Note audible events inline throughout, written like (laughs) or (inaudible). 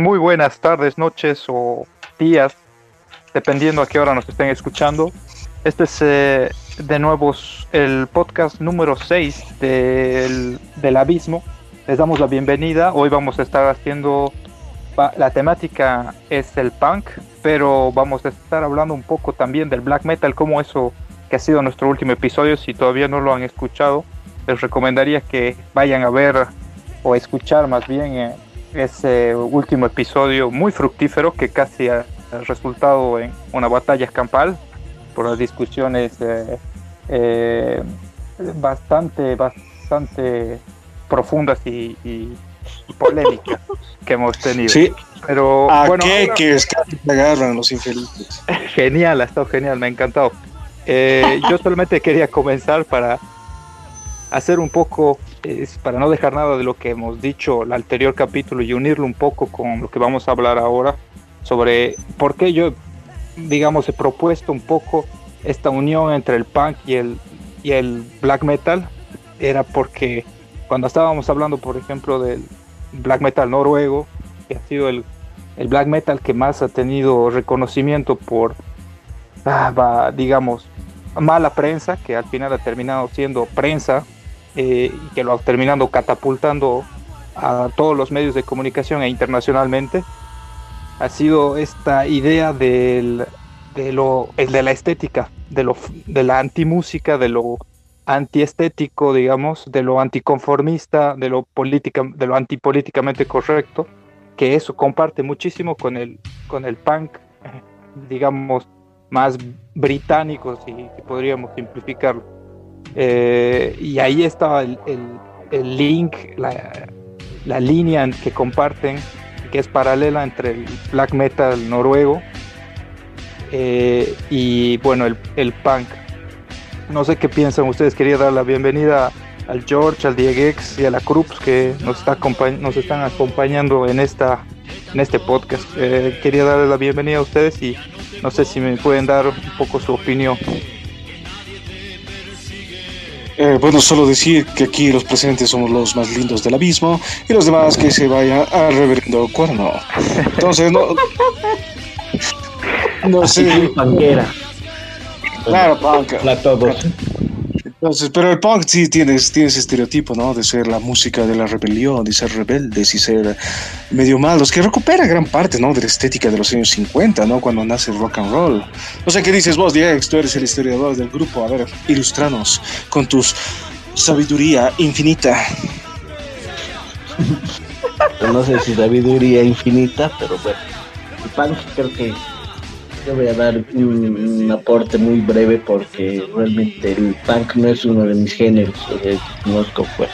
Muy buenas tardes, noches o días, dependiendo a qué hora nos estén escuchando. Este es eh, de nuevo el podcast número 6 del, del Abismo. Les damos la bienvenida. Hoy vamos a estar haciendo, la temática es el punk, pero vamos a estar hablando un poco también del black metal, como eso que ha sido nuestro último episodio. Si todavía no lo han escuchado, les recomendaría que vayan a ver o escuchar más bien eh, ese último episodio muy fructífero que casi ha resultado en una batalla escampal por las discusiones eh, eh, bastante, bastante profundas y, polémicas (laughs) que hemos tenido. Sí. Pero bueno, qué? que es que agarran los infelices. (laughs) Genial, ha estado genial, me ha encantado. yo solamente quería comenzar para hacer un poco, es para no dejar nada de lo que hemos dicho el anterior capítulo y unirlo un poco con lo que vamos a hablar ahora sobre por qué yo, digamos, he propuesto un poco esta unión entre el punk y el, y el black metal. Era porque cuando estábamos hablando, por ejemplo, del black metal noruego, que ha sido el, el black metal que más ha tenido reconocimiento por, ah, digamos, mala prensa, que al final ha terminado siendo prensa eh, que lo ha terminando catapultando a todos los medios de comunicación e internacionalmente, ha sido esta idea del, de, lo, de la estética, de, lo, de la antimúsica, de lo antiestético, digamos, de lo anticonformista, de lo, política, de lo antipolíticamente correcto, que eso comparte muchísimo con el, con el punk, (laughs) digamos, más británico, si podríamos simplificarlo. Eh, y ahí estaba el, link, la, línea que comparten, que es paralela entre el black metal noruego eh, y bueno, el, punk. No sé qué piensan ustedes, quería dar la bienvenida al George, al Diegex y a la Krups que nos, está nos están acompañando en, esta, en este podcast. Eh, quería darle la bienvenida a ustedes y no sé si me pueden dar un poco su opinión. Eh, bueno, solo decir que aquí los presentes somos los más lindos del abismo y los demás que se vayan al reverendo cuerno. Entonces, no. (laughs) No sé. Panquera. Claro, punk. Para todos. Entonces, pero el punk sí tiene, tiene ese estereotipo, ¿no? De ser la música de la rebelión, de ser rebeldes y ser medio malos, que recupera gran parte, ¿no? De la estética de los años 50, ¿no? Cuando nace el rock and roll. No sé qué dices vos, Diex, tú eres el historiador del grupo. A ver, ilustranos con tu sabiduría infinita. (laughs) no sé si sabiduría infinita, pero bueno, el punk creo que yo voy a dar un, aporte muy breve porque realmente el punk no es uno de mis géneros que conozco pues.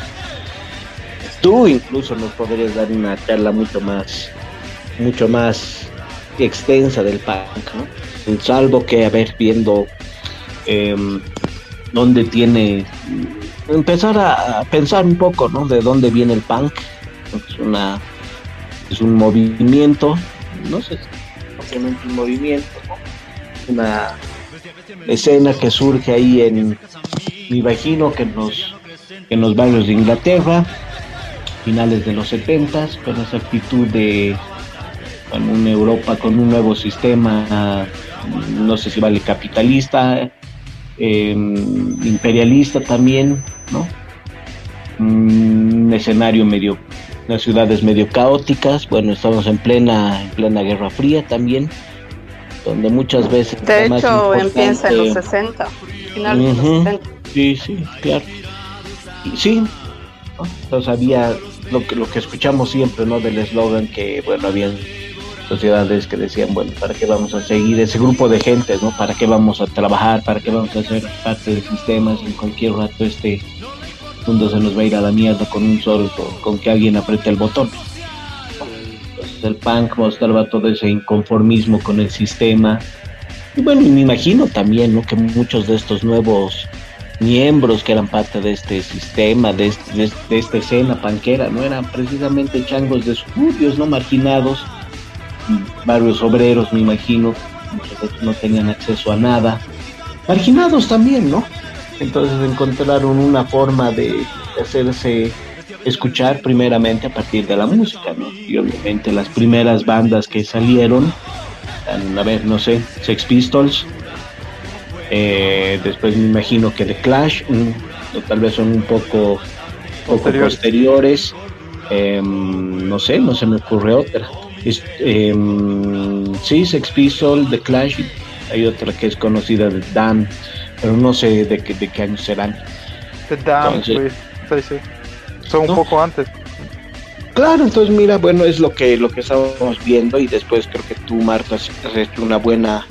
Tú incluso nos podrías dar una charla mucho más, mucho más extensa del punk, ¿no? Salvo que, a ver, viendo eh, dónde tiene, empezar a, pensar un poco, ¿no? De dónde viene el punk. Es una, es un movimiento, no sé, un movimiento, una escena que surge ahí en, me imagino que en los, en los barrios de Inglaterra, finales de los 70, con esa actitud de con una Europa con un nuevo sistema, no sé si vale capitalista, em, imperialista también, ¿no? Un escenario medio las ciudades medio caóticas, bueno, estamos en plena, en plena Guerra Fría también, donde muchas veces... De hecho, empieza en los 60, finales de los 60. Sí, sí, claro. Y sí, entonces había lo que, lo que escuchamos siempre, ¿no? Del eslogan que, bueno, había sociedades que decían, bueno, ¿para qué vamos a seguir ese grupo de gente, ¿no? ¿Para qué vamos a trabajar? ¿Para qué vamos a ser parte del sistema? En cualquier rato este mundo se nos va a ir a la mierda con un solo, con, que alguien apriete el botón. Entonces el punk mostraba todo ese inconformismo con el sistema. Y bueno, me imagino también ¿no? que muchos de estos nuevos miembros que eran parte de este sistema, de, este, de, esta escena panquera, no eran precisamente changos de suburbios, no marginados, barrios obreros, me imagino, muchos no tenían acceso a nada, marginados también, ¿no? Entonces encontraron una forma de hacerse escuchar primeramente a partir de la música, ¿no? Y obviamente las primeras bandas que salieron, a ver, no sé, Sex Pistols, eh, después me imagino que The Clash, mm, tal vez son un poco, posteriores, em, no sé, no se me ocurre otra. Em, sí, Sex Pistols, The Clash, hay otra que es conocida de Dan, pero no sé de qué, de qué año serán. The Dan, sí, sí. Son un poco antes. Claro, entonces mira, bueno, es lo que lo que estábamos viendo y después creo que tú, Marta, has hecho una buena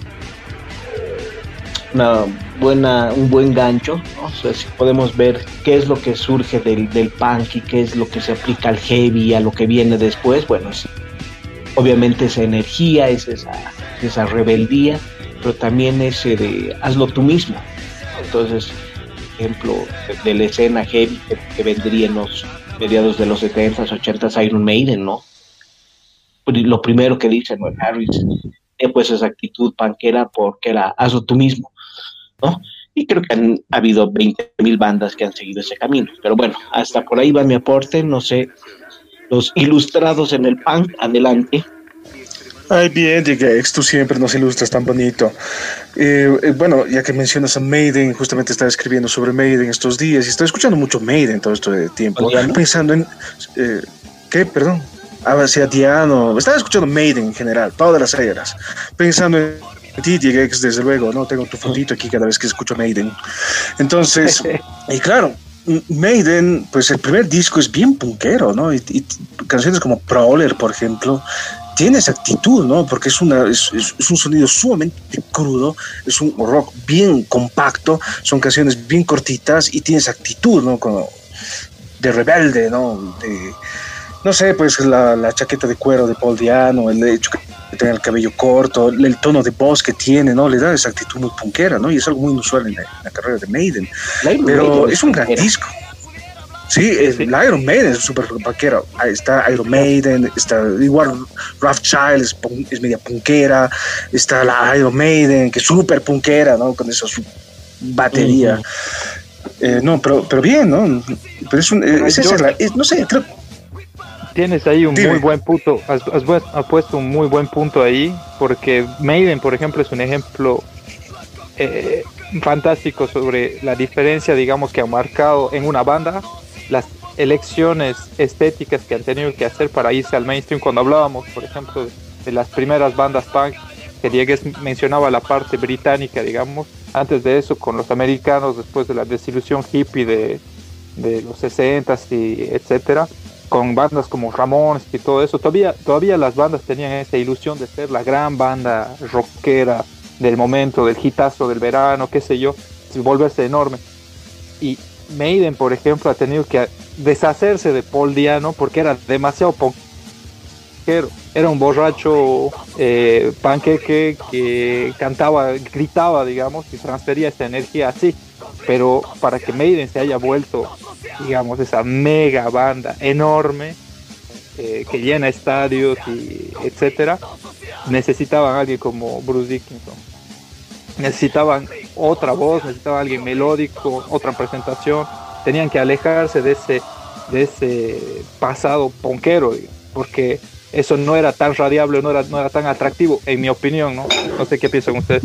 una buena un buen gancho, ¿no? o sea, si podemos ver qué es lo que surge del, del punk y qué es lo que se aplica al heavy, a lo que viene después, bueno, sí, obviamente esa energía, es esa, esa rebeldía, pero también ese de hazlo tú mismo. Entonces, ejemplo de, la escena heavy que, vendría en los mediados de los 70s, 80s, Iron Maiden, ¿no? Pues, lo primero que dice no Harris, eh, pues esa actitud panquera porque era hazlo tú mismo, ¿no? Y creo que han habido 20.000 bandas que han seguido ese camino. Pero bueno, hasta por ahí va mi aporte, no sé, los ilustrados en el punk, adelante. Ay, bien, Digex, tú siempre nos ilustras tan bonito. Eh, eh, bueno, ya que mencionas a Maiden, justamente estaba escribiendo sobre Maiden estos días y estoy escuchando mucho Maiden todo este tiempo, pensando en... Eh, ¿Qué? Perdón. Ah, sea Diano. Estaba escuchando Maiden en general, todas las eras, pensando en ti, Digex, desde luego, ¿no? Tengo tu fotito aquí cada vez que escucho Maiden. Entonces, (laughs) y claro, Maiden, pues el primer disco es bien punkero, ¿no? Y, y canciones como Prowler, por ejemplo, tiene esa actitud, ¿no? Porque es, una, es, un sonido sumamente crudo, es un rock bien compacto, son canciones bien cortitas y tiene esa actitud, ¿no? Como de rebelde, ¿no? De, no sé, pues la, chaqueta de cuero de Paul Diano, el hecho que tenga el cabello corto, el tono de voz que tiene, ¿no? Le da esa actitud muy punkera, ¿no? Y es algo muy inusual en la, carrera de Maiden. Pero es un gran disco. Sí, es, la Iron Maiden es súper punkera. Ahí está Iron Maiden, está igual Rothschild es, es media punkera, está la Iron Maiden que es súper punkera, ¿no? Con esa su batería. Eh, no, pero, pero bien, ¿no? Pero es un, es, es, no sé, creo... Tienes ahí un muy buen punto, has, has, puesto un muy buen punto ahí, porque Maiden, por ejemplo, es un ejemplo eh, fantástico sobre la diferencia, digamos, que ha marcado en una banda las elecciones estéticas que han tenido que hacer para irse al mainstream. Cuando hablábamos, por ejemplo, de las primeras bandas punk, que Diegues mencionaba la parte británica, digamos, antes de eso con los americanos, después de la desilusión hippie de, de los 60s y etcétera, con bandas como Ramones y todo eso, todavía, todavía las bandas tenían esa ilusión de ser la gran banda rockera del momento, del hitazo del verano, qué sé yo, volverse enorme. Y Maiden, por ejemplo, ha tenido que deshacerse de Paul Diano porque era demasiado ponquero. Era un borracho eh, panqueque que cantaba, gritaba, digamos, y transfería esa energía así. Pero para que Maiden se haya vuelto, digamos, esa mega banda enorme eh, que llena estadios y etcétera, necesitaban a alguien como Bruce Dickinson necesitaban otra voz, necesitaban alguien melódico, otra presentación, tenían que alejarse de ese, de ese pasado ponquero, porque eso no era tan radiable, no era, no era tan atractivo, en mi opinión, ¿no? No sé qué piensan ustedes.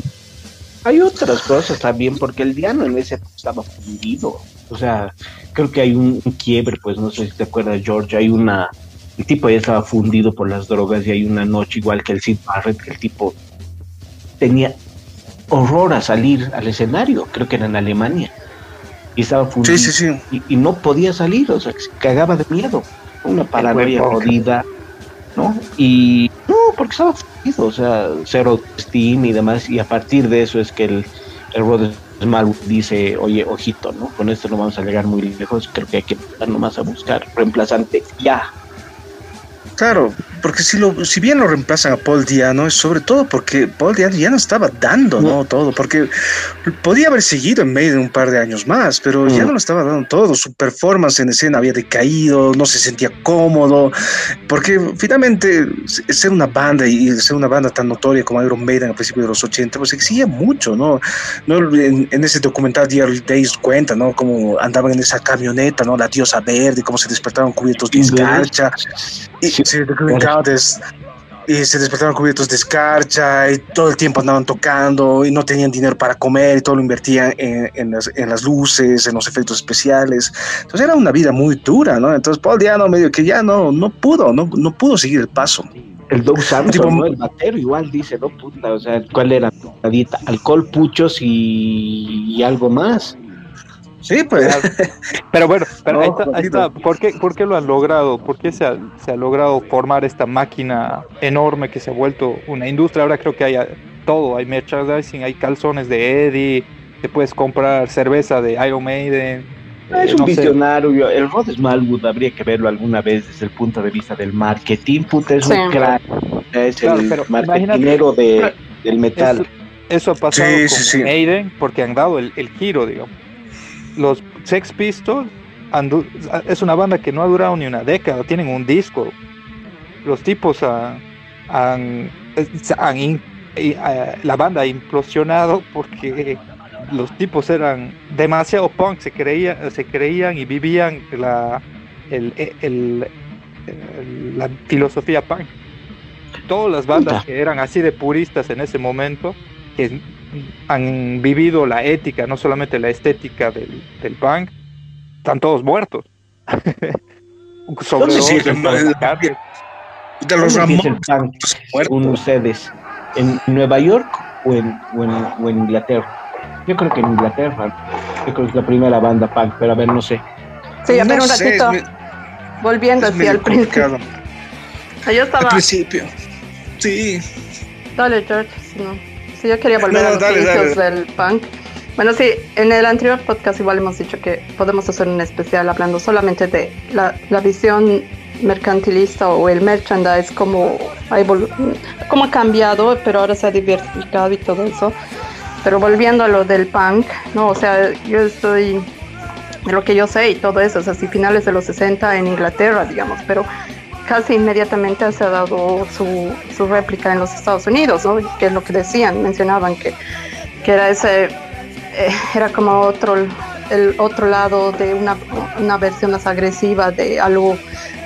Hay otras cosas también, porque el Diano en ese estaba fundido. O sea, creo que hay un, quiebre, pues no sé si te acuerdas, George, hay una. El tipo ya estaba fundido por las drogas y hay una noche igual que el Sid Barrett, que el tipo tenía horror a salir al escenario, creo que era en Alemania. Y estaba fundido. Y, no podía salir, o sea, se cagaba de miedo. Una paranoia jodida, ¿no? Y no, porque estaba fundido, o sea, cero Steam y demás. Y a partir de eso es que el, el Rod Smallwood dice, oye, ojito, ¿no? Con esto no vamos a llegar muy lejos, creo que hay que empezar nomás a buscar reemplazante ya. Claro, porque si, lo, si bien lo reemplazan a Paul Diano, es sobre todo porque Paul Diano ya no estaba dando ¿no? todo, porque podía haber seguido en medio de un par de años más, pero ya no lo estaba dando todo. Su performance en escena había decaído, no se sentía cómodo, porque finalmente ser una banda y ser una banda tan notoria como Iron Maiden a principios de los 80, pues exigía mucho, ¿no? ¿No? En, ese documental Dear Days cuenta, ¿no? Cómo andaban en esa camioneta, ¿no? La diosa verde, cómo se despertaban cubiertos de escarcha. Y, se y se despertaron cubiertos de escarcha y todo el tiempo andaban tocando y no tenían dinero para comer y todo lo invertían en, las, en las, luces, en los efectos especiales. Entonces era una vida muy dura, ¿no? Entonces Paul Diano medio que ya no, no pudo, no, no pudo seguir el paso. El Doug Samson, ¿no? El batero igual dice, ¿no? Puta, o sea, ¿cuál era? Alcohol, puchos y algo más. Sí, pues. Pero bueno, pero ahí, está, ¿Por, qué, ¿Por, qué, lo han logrado? ¿Por qué se ha, se ha, logrado formar esta máquina enorme que se ha vuelto una industria? Ahora creo que hay todo, hay merchandising, hay calzones de Eddie, te puedes comprar cerveza de Iron Maiden. Ah, es un visionario, el Rod Smallwood habría que verlo alguna vez desde el punto de vista del marketing, puta, es un crack, es el marketingero de, del metal. Eso, ha pasado con Maiden porque han dado el, el giro, digamos los Sex Pistols es una banda que no ha durado ni una década, tienen un disco. Los tipos han, la banda ha implosionado porque los tipos eran demasiado punk, se creían, se creían y vivían la, la filosofía punk. Todas las bandas que eran así de puristas en ese momento, que han vivido la ética, no solamente la estética del, del punk, están todos muertos. (laughs) Sobre sí, de, los ustedes? ¿En Nueva York o en, o, en, Inglaterra? Yo creo que en Inglaterra. Yo creo que es la primera banda punk, pero a ver, no sé. Sí, a ver un ratito. Volviendo hacia el principio. Yo estaba. Al principio. Sí. Dale, George. No. Sí, yo quería volver a los inicios del punk. Bueno, sí, en el anterior podcast igual hemos dicho que podemos hacer un especial hablando solamente de la, la visión mercantilista o el merchandise, como ha, cómo ha cambiado, pero ahora se ha diversificado y todo eso. Pero volviendo a lo del punk, no, o sea, yo estoy de lo que yo sé y todo eso, o sea, si finales de los 60 en Inglaterra, digamos, pero casi inmediatamente se ha dado su, su réplica en los Estados Unidos, ¿no? que es lo que decían, mencionaban que, que era ese, eh, era como otro, el otro lado de una, una, versión más agresiva de algo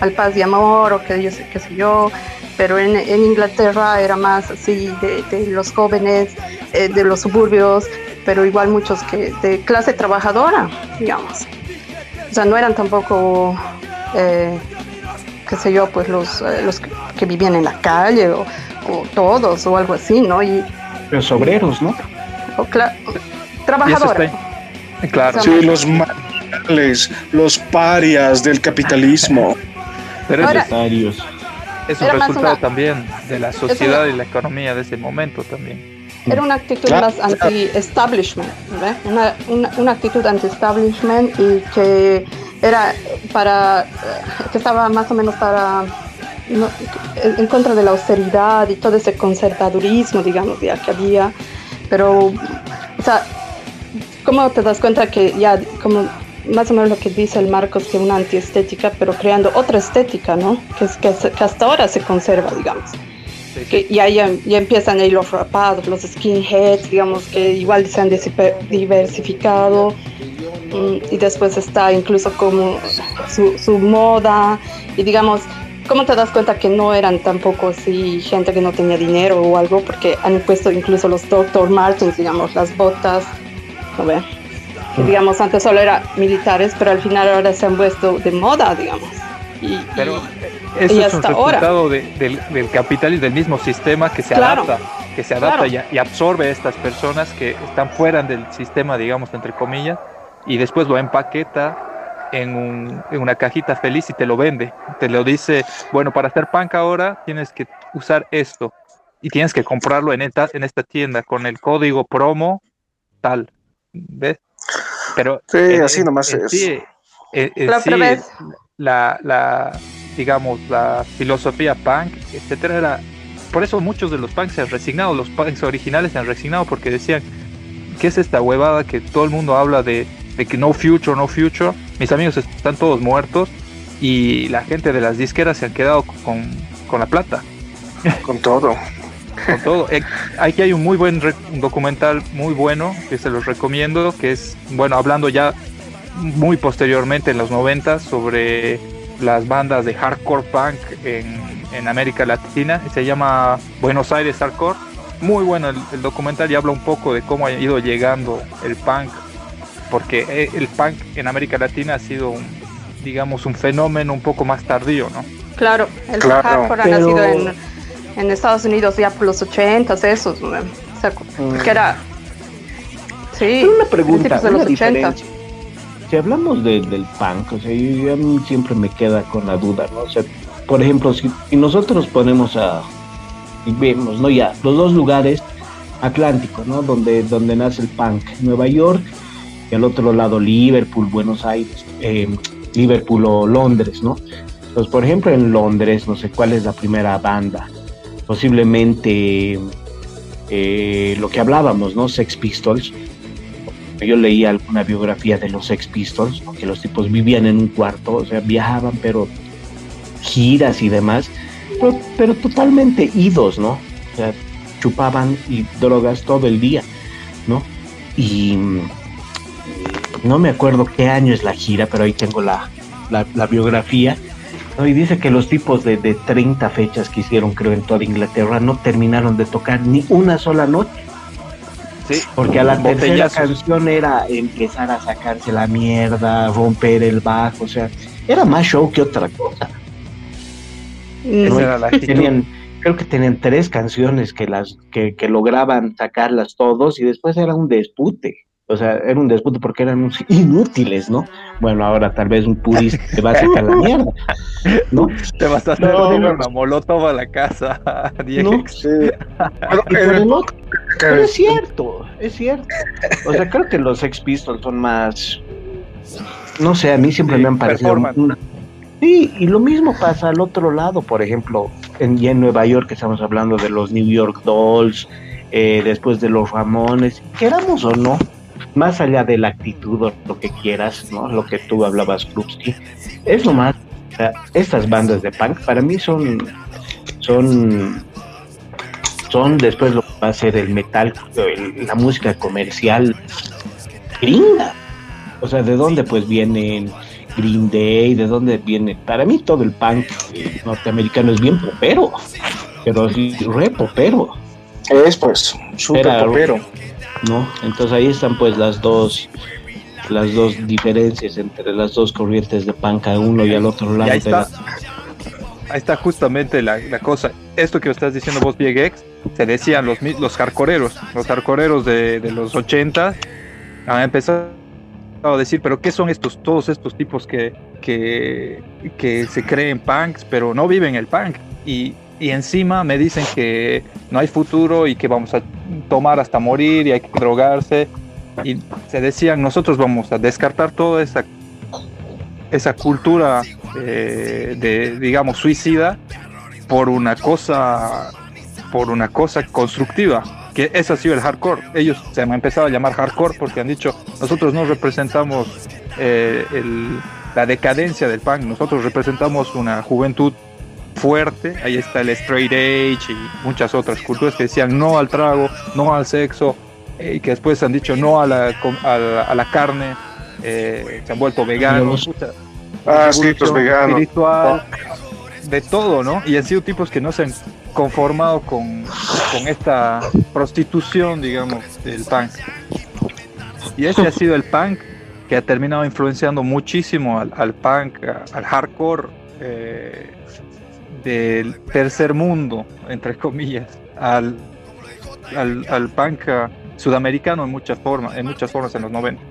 al paz y amor o que yo sé, qué sé yo, pero en, en Inglaterra era más así de, de los jóvenes, eh, de los suburbios, pero igual muchos que de clase trabajadora, digamos. O sea, no eran tampoco... Eh, qué sé yo, pues los, eh, los que vivían en la calle o, todos o algo así, ¿no? Y, los obreros, ¿no? trabajadores. Claro. Sí, los marginales, los parias del capitalismo. (laughs) Pero es, es un resultado también de la sociedad y la economía de ese momento también. Era una actitud más anti-establishment, una, una, una actitud anti-establishment y que era para, que estaba más o menos para, en contra de la austeridad y todo ese conservadurismo, digamos, ya que había, pero, o sea, ¿cómo te das cuenta que ya, como más o menos lo que dice el Marcos, que una antiestética, pero creando otra estética, ¿no? Que, es, que, hasta ahora se conserva, digamos. Que ya, ya, empiezan ahí los rapados, los skinheads, digamos, que igual se han diversificado y después está incluso como su, su, moda y digamos, ¿cómo te das cuenta que no eran tampoco así gente que no tenía dinero o algo? Porque han puesto incluso los Dr. Martens, digamos, las botas, ¿no ve? Que, mm. digamos, antes solo eran militares, pero al final ahora se han puesto de moda, digamos. Y, pero eso es un resultado del, del capitalismo, del mismo sistema que se adapta que se adapta y, y, absorbe a estas personas que están fuera del sistema, digamos, entre comillas, y después lo empaqueta en, un, en, una cajita feliz y te lo vende. Te lo dice, bueno, para hacer punk ahora tienes que usar esto y tienes que comprarlo en esta, en esta tienda con el código promo tal. ¿Ves? Pero sí, así nomás es. Sí, la, la, digamos, la filosofía punk, etcétera, era por eso muchos de los punks se han resignado, los punks originales se han resignado porque decían, ¿qué es esta huevada que todo el mundo habla de, que no future, no future? Mis amigos están todos muertos y la gente de las disqueras se han quedado con, la plata. Con todo. con todo. Eh, aquí hay un muy buen documental, muy bueno, que se los recomiendo, que es, bueno, hablando ya muy posteriormente en los 90 sobre las bandas de hardcore punk en, en América Latina. Se llama Buenos Aires Hardcore. Muy bueno el, documental y habla un poco de cómo ha ido llegando el punk, porque eh, el punk en América Latina ha sido, un, digamos, un fenómeno un poco más tardío, ¿no? Claro, el hardcore ha nacido en, en, Estados Unidos ya por los 80, esos, o sea, mm. que era... Sí, una pregunta, de los 80 si hablamos del punk, o sea, yo, a mí siempre me queda con la duda, ¿no? O sea, por ejemplo, si, nosotros ponemos a, y vemos, ¿no? Ya, los dos lugares atlánticos, ¿no? Donde, donde nace el punk, Nueva York y al otro lado Liverpool, Buenos Aires, eh, Liverpool o Londres, ¿no? Entonces, por ejemplo, en Londres, no sé cuál es la primera banda, posiblemente eh, lo que hablábamos, ¿no? Sex Pistols. Yo leí alguna biografía de los Sex Pistols, que los tipos vivían en un cuarto, o sea, viajaban, pero giras y demás, pero, totalmente idos, ¿no? O sea, chupaban y drogas todo el día, ¿no? Y no me acuerdo qué año es la gira, pero ahí tengo la, la, biografía. ¿no? Y dice que los tipos de, de 30 fechas que hicieron, creo, en toda Inglaterra, no terminaron de tocar ni una sola noche. Sí, porque a la tercera canción era empezar a sacarse la mierda, romper el bajo, o sea, era más show que otra cosa tenían, creo que tenían tres canciones que las que, lograban sacarlas todos y después era un dispute. O sea, era un dispute porque eran inútiles, ¿no? Bueno, ahora tal vez un purista te va a sacar la mierda, ¿no? Te vas a hacer no, una molotov a la casa, Diego. pero es cierto, es cierto. O sea, creo que los Sex Pistols son más, no sé, a mí siempre me han parecido Sí, y lo mismo pasa al otro lado, por ejemplo, en, en Nueva York estamos hablando de los New York Dolls, eh, después de los Ramones, queramos o no, más allá de la actitud o lo que quieras, ¿no? Lo que tú hablabas, Krupski, es lo más, estas bandas de punk para mí son, son, son después lo que va a ser el metal, la música comercial gringa. O sea, ¿de dónde pues vienen Green Day, de dónde viene. Para mí todo el punk norteamericano es bien popero, pero sí, re popero. Es pues, súper popero. ¿No? Entonces ahí están pues las dos las dos diferencias entre las dos corrientes de punk a uno y al otro lado. ahí, está, ahí está justamente la, cosa. Esto que estás diciendo vos, Biegex, se decían los, los hardcoreeros, los hardcoreeros de, de los 80 han empezado a decir, pero ¿qué son estos, todos estos tipos que, que, que se creen punks, pero no viven el punk? Y, y, encima me dicen que no hay futuro y que vamos a tomar hasta morir y hay que drogarse. Y se decían, nosotros vamos a descartar toda esa, esa cultura eh, de, digamos, suicida por una cosa, por una cosa constructiva que ese ha sido el hardcore. Ellos se han empezado a llamar hardcore porque han dicho, nosotros no representamos eh, la decadencia del punk, nosotros representamos una juventud fuerte, ahí está el straight age y muchas otras culturas que decían no al trago, no al sexo, eh, y que después han dicho no a la, a la, carne, eh, se han vuelto veganos. Ah, sí, los veganos. Espiritual, de todo, ¿no? Y han sido tipos que no se han conformado con, con esta prostitución, digamos, del punk. Y ese ha sido el punk que ha terminado influenciando muchísimo al, al punk, al hardcore eh, del tercer mundo, entre comillas, al, al, al punk sudamericano en muchas formas, en muchas formas en los 90.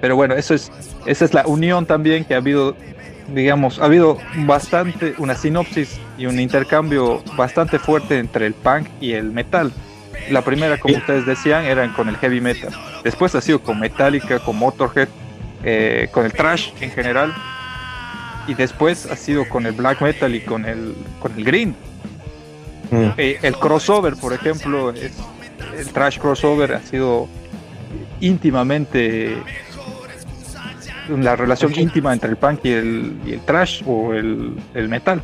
Pero bueno, eso es, esa es la unión también que ha habido digamos, ha habido bastante, una sinopsis y un intercambio bastante fuerte entre el punk y el metal. La primera, como ustedes decían, era con el heavy metal. Después ha sido con Metallica, con Motorhead, eh, con el trash en general. Y después ha sido con el black metal y con el, con el green. Mm. Eh, el crossover, por ejemplo, el trash crossover ha sido íntimamente la relación íntima entre el punk y el, y el trash o el, el metal,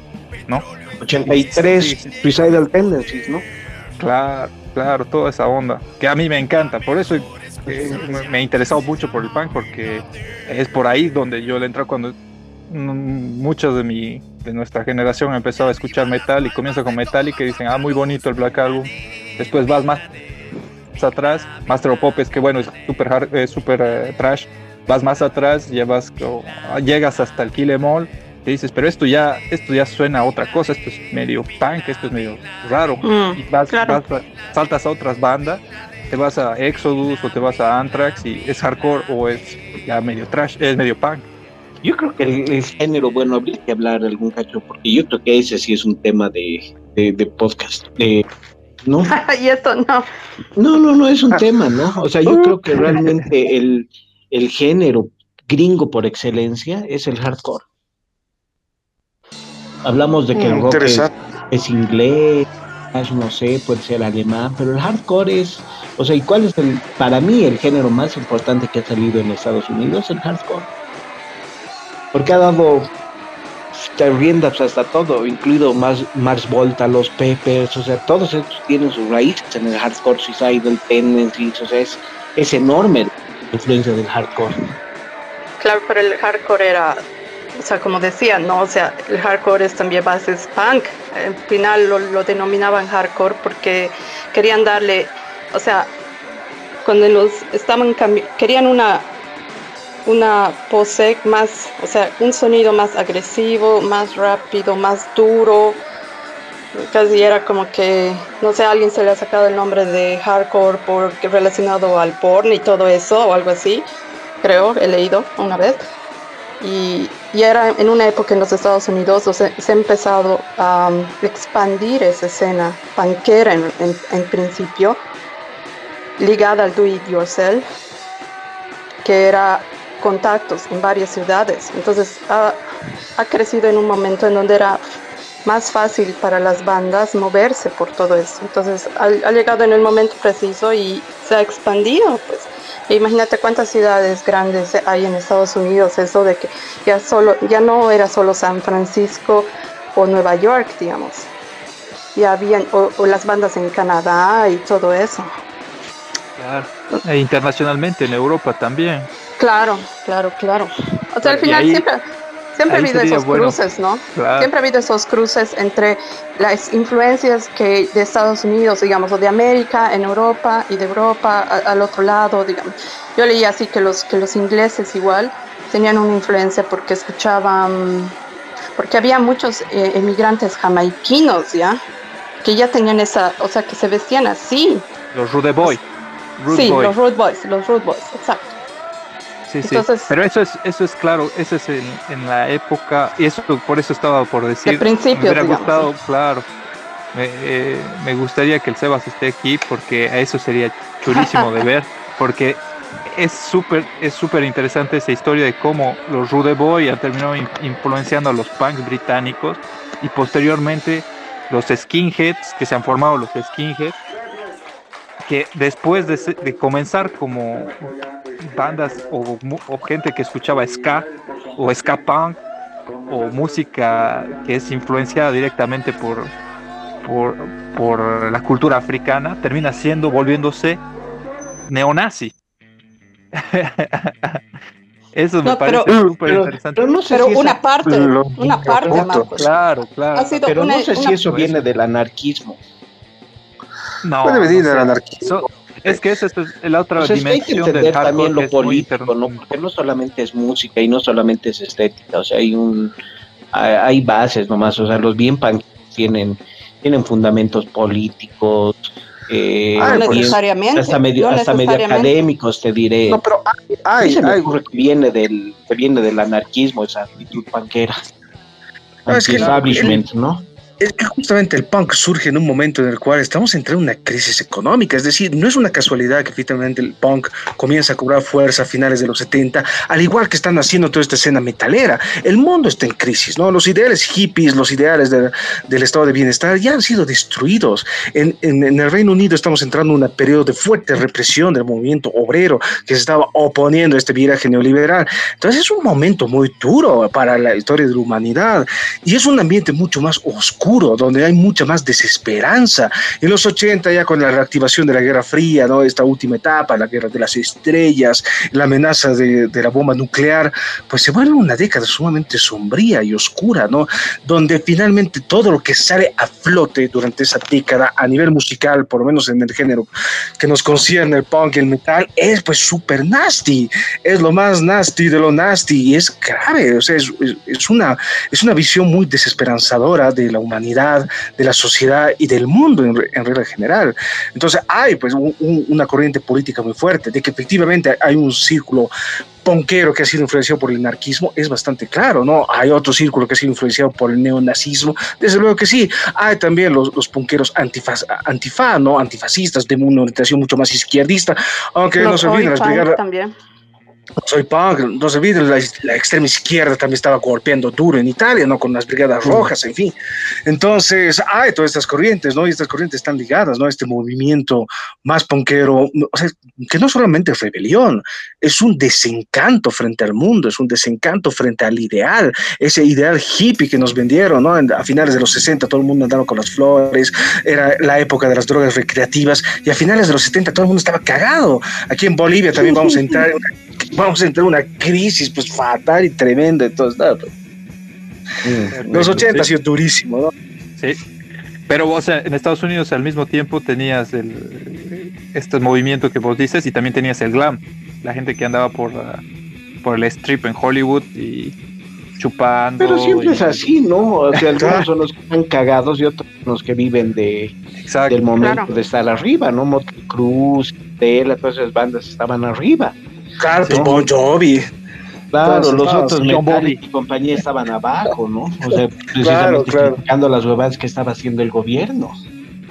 ¿no? 83 Suicidal Tendencies, ¿no? Claro, claro, toda esa onda, que a mí me encanta, por eso me he interesado mucho por el punk, porque es por ahí donde yo le entro cuando muchos de mi de nuestra generación empezaba a escuchar metal y comienza con metal y que dicen ah muy bonito el Black Album después vas más atrás Master of Pop es que bueno es super eh, super eh, trash. Vas más atrás llevas llegas hasta el Kill Em All te dices pero esto ya esto ya suena a otra cosa esto es medio punk esto es medio raro mm, y vas, saltas a otras bandas te vas a Exodus o te vas a Anthrax y es hardcore o es ya medio trash es medio punk yo creo que el, género, bueno, habría que hablar algún cacho, porque yo creo que ese sí es un tema de, de, podcast. ¿No? (laughs) y esto no. No, no, no es un tema, ¿no? O sea, yo creo que realmente el, el género gringo por excelencia es el hardcore. Hablamos de que el rock es, inglés, no sé, puede ser alemán, pero el hardcore es, o sea, ¿y cuál es el, para mí el género más importante que ha salido en Estados Unidos? El hardcore porque ha dado riendas hasta todo, incluido Mars Volta, los Peppers, o sea, todos estos tienen sus raíces en el hardcore suicidal tendencies, o sea, es, es enorme la influencia del hardcore. Claro, pero el hardcore era, o sea, como decía, ¿no? O sea, el hardcore es también bases punk. Al final lo, lo denominaban hardcore porque querían darle, o sea, cuando los estaban querían una una pose más, o sea, un sonido más agresivo, más rápido, más duro. Casi era como que, no sé, alguien se le ha sacado el nombre de hardcore porque relacionado al porn y todo eso o algo así, creo, he leído una vez. Y, y era en una época en los Estados Unidos, o sea, se ha empezado a um, expandir esa escena panquera en, en principio, ligada al do it yourself, que era contactos en varias ciudades. Entonces ha, crecido en un momento en donde era más fácil para las bandas moverse por todo eso. Entonces ha, llegado en el momento preciso y se ha expandido. Pues. E imagínate cuántas ciudades grandes hay en Estados Unidos, eso de que ya, solo, ya no era solo San Francisco o Nueva York, digamos. Ya habían, o, las bandas en Canadá y todo eso. Claro. E internacionalmente en Europa también. Claro, claro, claro. O sea, al final siempre, siempre ha habido esos cruces, ¿no? Siempre ha habido esos cruces entre las influencias que de Estados Unidos, digamos, o de América en Europa y de Europa al otro lado, digamos. Yo leí así que los, que los ingleses igual tenían una influencia porque escuchaban, porque había muchos eh, emigrantes jamaiquinos, ¿ya? Que ya tenían esa, o sea, que se vestían así. Los Rude Boys. sí, los Rude Boys, los Rude Boys, exacto. Sí, sí. Pero eso es, eso es claro, eso es en, la época, y eso por eso estaba por decir. De principio, me hubiera gustado, claro. Eh, me, gustaría que el Sebas esté aquí porque a eso sería chulísimo de (laughs) ver, porque es súper es súper interesante esa historia de cómo los Rude Boy han terminado influenciando a los punks británicos y posteriormente los skinheads que se han formado los skinheads que después de, de comenzar como bandas o, gente que escuchaba ska o ska punk o música que es influenciada directamente por, por, por la cultura africana, termina siendo, volviéndose neonazi. (laughs) Eso me parece súper interesante. Pero, una parte, una parte, Claro, claro. pero no sé si eso viene del anarquismo. No, puede venir del anarquismo. Es que esa es la otra dimensión del también lo político, ¿no? Porque no solamente es música y no solamente es estética, o sea, hay un hay bases nomás, o sea, los bien punk tienen tienen fundamentos políticos, eh, ah, necesariamente. Hasta medio, hasta medio académicos, te diré. No, pero hay, se me ocurre que viene del, que viene del anarquismo, esa actitud panquera. Anti-establishment, ¿no? Es que justamente el punk surge en un momento en el cual estamos entrando en una crisis económica, es decir, no es una casualidad que finalmente el punk comienza a cobrar fuerza a finales de los 70, al igual que están haciendo toda esta escena metalera. El mundo está en crisis, ¿no? Los ideales hippies, los ideales del estado de bienestar ya han sido destruidos. En, en, el Reino Unido estamos entrando en un periodo de fuerte represión del movimiento obrero que se estaba oponiendo a este viraje neoliberal. Entonces es un momento muy duro para la historia de la humanidad y es un ambiente mucho más oscuro donde hay mucha más desesperanza. En los 80 ya con la reactivación de la Guerra Fría, ¿no? esta última etapa, la Guerra de las Estrellas, la amenaza de, de la bomba nuclear, pues se vuelve una década sumamente sombría y oscura, ¿no? donde finalmente todo lo que sale a flote durante esa década a nivel musical, por lo menos en el género que nos concierne el punk y el metal, es pues súper nasty, es lo más nasty de lo nasty y es grave, o sea, es, es, una, es una visión muy desesperanzadora de la humanidad de la sociedad y del mundo en, regla general. Entonces hay pues una corriente política muy fuerte, de que efectivamente hay un círculo ponquero que ha sido influenciado por el anarquismo es bastante claro, ¿no? Hay otro círculo que ha sido influenciado por el neonazismo, desde luego que sí. Hay también los, los ponqueros antifas, antifa, ¿no? Antifascistas de una orientación mucho más izquierdista, aunque no se olviden las brigadas. También soy punk, no se olviden, la, la, extrema izquierda también estaba golpeando duro en Italia, ¿no? Con las brigadas rojas, en fin. Entonces, hay todas estas corrientes, ¿no? Y estas corrientes están ligadas, ¿no? Este movimiento más ponquero, o sea, que no solamente es rebelión, es un desencanto frente al mundo, es un desencanto frente al ideal, ese ideal hippie que nos vendieron, ¿no? A finales de los 60 todo el mundo andaba con las flores, era la época de las drogas recreativas, y a finales de los 70 todo el mundo estaba cagado. Aquí en Bolivia también vamos a entrar en una vamos a entrar en una crisis pues fatal y tremenda. Entonces, nada, pues. mm, los 80 ha sido durísimo, ¿no? Sí. Pero, o sea, en Estados Unidos al mismo tiempo tenías el, este movimiento que vos dices y también tenías el glam, la gente que andaba por, uh, por el strip en Hollywood y chupando. Pero siempre es así, ¿no? O sea, (laughs) algunos son los que están cagados y otros los que viven de del momento de estar arriba, ¿no? Motley Cruz, Tela, todas esas bandas estaban arriba. Claro, sí. Bon Jovi. Claro, los otros Metallica y compañía estaban abajo, ¿no? O sea, (laughs) precisamente claro, las huevadas que estaba haciendo el gobierno.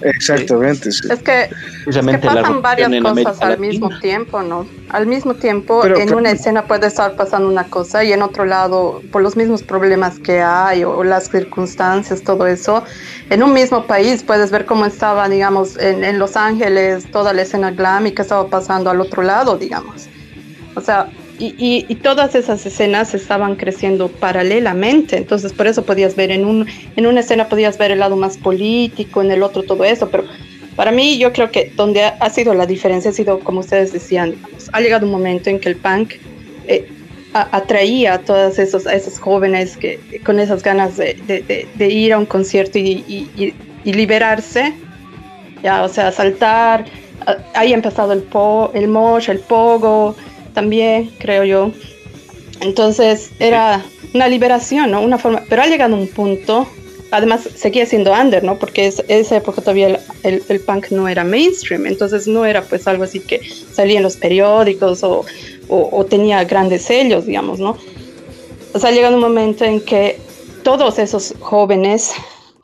Exactamente. Sí. Es que, es que pasan varias cosas al mismo tiempo, ¿no? Al mismo tiempo, en una escena puede estar pasando una cosa y en otro lado, por los mismos problemas que hay o, las circunstancias, todo eso, en un mismo país puedes ver cómo estaba, digamos, en, en Los Ángeles, toda la escena glam y qué estaba pasando al otro lado, digamos. O sea, y, y, todas esas escenas estaban creciendo paralelamente, entonces por eso podías ver en, un, en una escena podías ver el lado más político, en el otro todo eso, pero para mí yo creo que donde ha, sido la diferencia ha sido, como ustedes decían, ha llegado un momento en que el punk eh, atraía a todos esos, a esos jóvenes que, con esas ganas de, de, de, ir a un concierto y, y, liberarse, ya, o sea, saltar, ahí ha empezado el, po, el mosh, el pogo, también, creo yo. Entonces era una liberación, ¿no? Una forma, pero ha llegado un punto, además seguía siendo under, ¿no? Porque es, esa época todavía el, el, punk no era mainstream, entonces no era pues algo así que salía en los periódicos o, o, o tenía grandes sellos, digamos, ¿no? O sea, ha llegado un momento en que todos esos jóvenes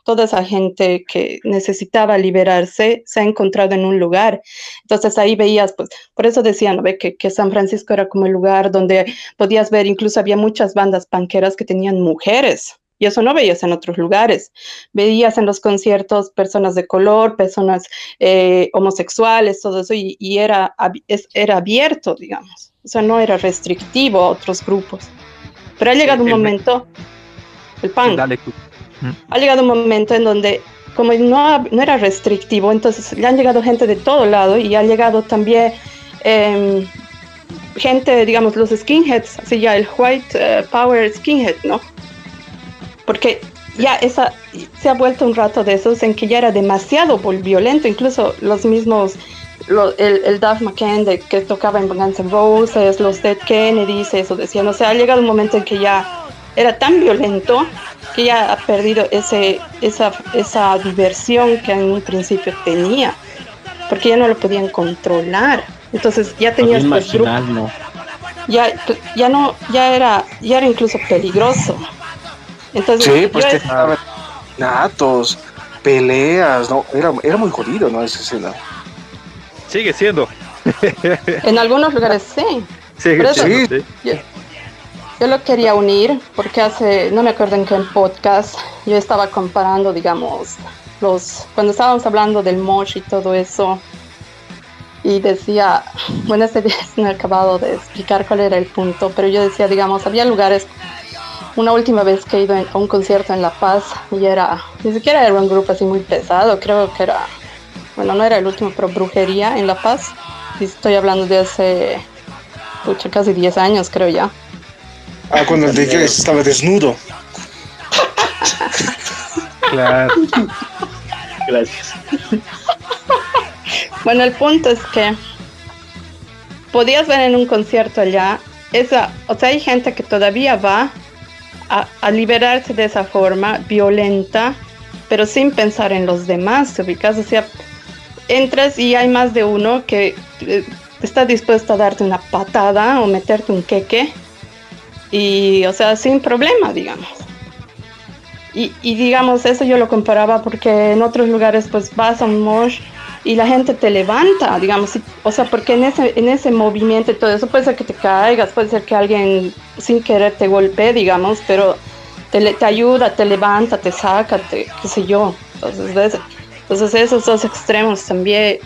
toda esa gente que necesitaba liberarse se ha encontrado en un lugar. Entonces ahí veías, pues, por eso decían, ¿ve? Que, que, San Francisco era como el lugar donde podías ver, incluso había muchas bandas panqueras que tenían mujeres. Y eso no veías en otros lugares. Veías en los conciertos personas de color, personas eh, homosexuales, todo eso, y, y era, era abierto, digamos. O sea, no era restrictivo a otros grupos. Pero ha llegado un momento, el pan. Dale, ha llegado un momento en donde como no, no era restrictivo, entonces le han llegado gente de todo lado y ha llegado también eh, gente, digamos, los skinheads, así ya el white uh, power skinhead, ¿no? Porque ya esa se ha vuelto un rato de esos en que ya era demasiado violento, incluso los mismos, lo, el, el Duff McKenzie que tocaba en Guns N' Roses, los Dead Kennedys, eso decían, o sea, ha llegado un momento en que ya era tan violento que ya ha perdido ese, esa, esa diversión que en un principio tenía, porque ya no lo podían controlar. Entonces ya tenías pues, no. ya, ya no, ya era, ya era incluso peligroso. Entonces, sí, pues asesinatos, peleas, ¿no? Era, era muy jodido, ¿no? Esa escena. Sigue siendo. en algunos lugares sí. (laughs) Sigue siendo, sí. Yo, lo quería unir porque hace, no me acuerdo en qué podcast, yo estaba comparando, digamos, los, cuando estábamos hablando del mosh y todo eso, y decía, (laughs) bueno, este día no he acabado de explicar cuál era el punto, pero yo decía, digamos, había lugares, una última vez que he ido a un concierto en La Paz y era, ni siquiera era un grupo así muy pesado, creo que era, bueno, no era el último, pero Brujería en La Paz, y estoy hablando de hace, pucha, casi 10 años creo ya. Ah, cuando el de estaba desnudo. claro. Gracias. Bueno, el punto es que podías ver en un concierto allá, esa, o sea, hay gente que todavía va a, liberarse de esa forma violenta, pero sin pensar en los demás, ubicas, o sea, entras y hay más de uno que eh, está dispuesto a darte una patada o meterte un queque, y, o sea, sin problema, digamos. Y, y digamos, eso yo lo comparaba porque en otros lugares pues vas a un mosh y la gente te levanta, digamos, o sea, porque en ese, en ese movimiento y todo eso puede ser que te caigas, puede ser que alguien sin querer te golpee, digamos, pero te, te ayuda, te levanta, te saca, te, qué sé yo. Entonces, entonces esos dos extremos también